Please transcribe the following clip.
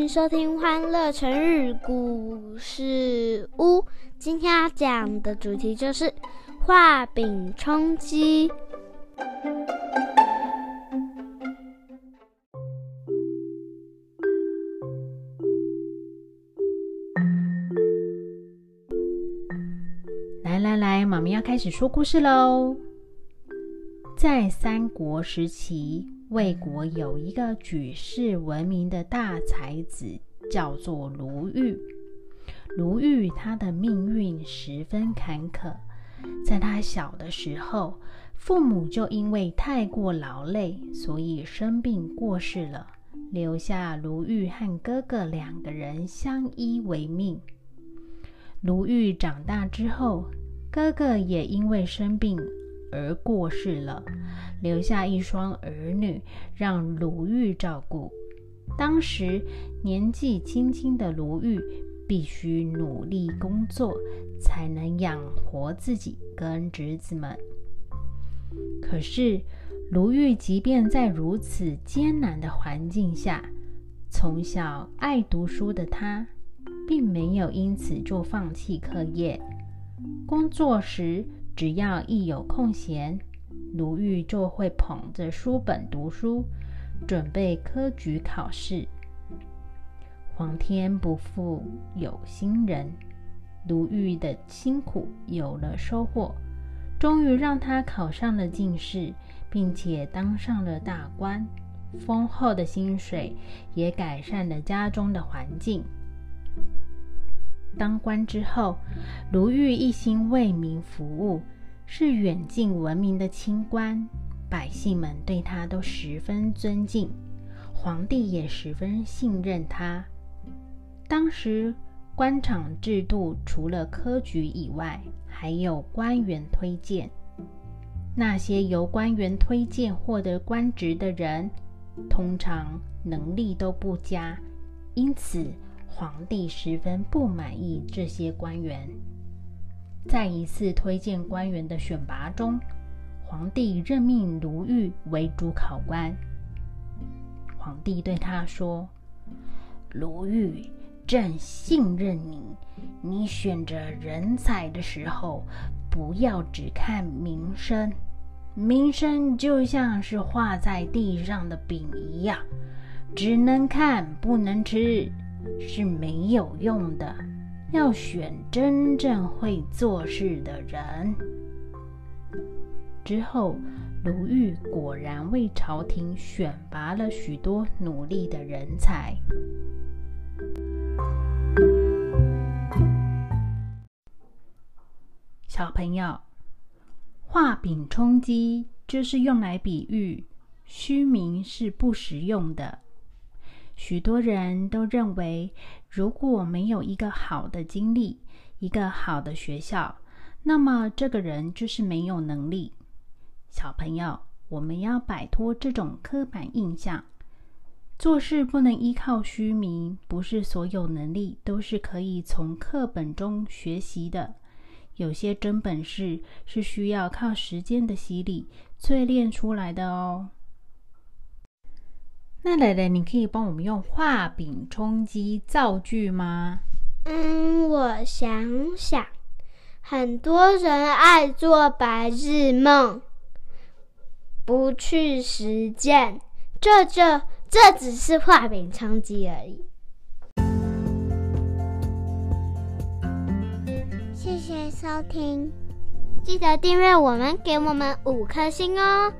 迎收听《欢乐成语故事屋》。今天要讲的主题就是画饼充饥。来来来，妈咪要开始说故事喽。在三国时期，魏国有一个举世闻名的大才子，叫做卢玉。卢玉他的命运十分坎坷，在他小的时候，父母就因为太过劳累，所以生病过世了，留下卢玉和哥哥两个人相依为命。卢玉长大之后，哥哥也因为生病。而过世了，留下一双儿女让卢玉照顾。当时年纪轻轻的卢玉必须努力工作，才能养活自己跟侄子们。可是卢玉即便在如此艰难的环境下，从小爱读书的他，并没有因此就放弃课业。工作时。只要一有空闲，卢玉就会捧着书本读书，准备科举考试。皇天不负有心人，卢玉的辛苦有了收获，终于让他考上了进士，并且当上了大官，丰厚的薪水也改善了家中的环境。当官之后，卢玉一心为民服务，是远近闻名的清官，百姓们对他都十分尊敬，皇帝也十分信任他。当时官场制度除了科举以外，还有官员推荐。那些由官员推荐获得官职的人，通常能力都不佳，因此。皇帝十分不满意这些官员。在一次推荐官员的选拔中，皇帝任命卢玉为主考官。皇帝对他说：“卢玉，朕信任你。你选择人才的时候，不要只看名声。名声就像是画在地上的饼一样，只能看不能吃。”是没有用的，要选真正会做事的人。之后，卢玉果然为朝廷选拔了许多努力的人才。小朋友，画饼充饥就是用来比喻虚名是不实用的。许多人都认为，如果没有一个好的经历、一个好的学校，那么这个人就是没有能力。小朋友，我们要摆脱这种刻板印象，做事不能依靠虚名。不是所有能力都是可以从课本中学习的，有些真本事是需要靠时间的洗礼淬炼出来的哦。那蕾蕾，你可以帮我们用画饼充饥造句吗？嗯，我想想，很多人爱做白日梦，不去实践，这就这只是画饼充饥而已。谢谢收听，记得订阅我们，给我们五颗星哦。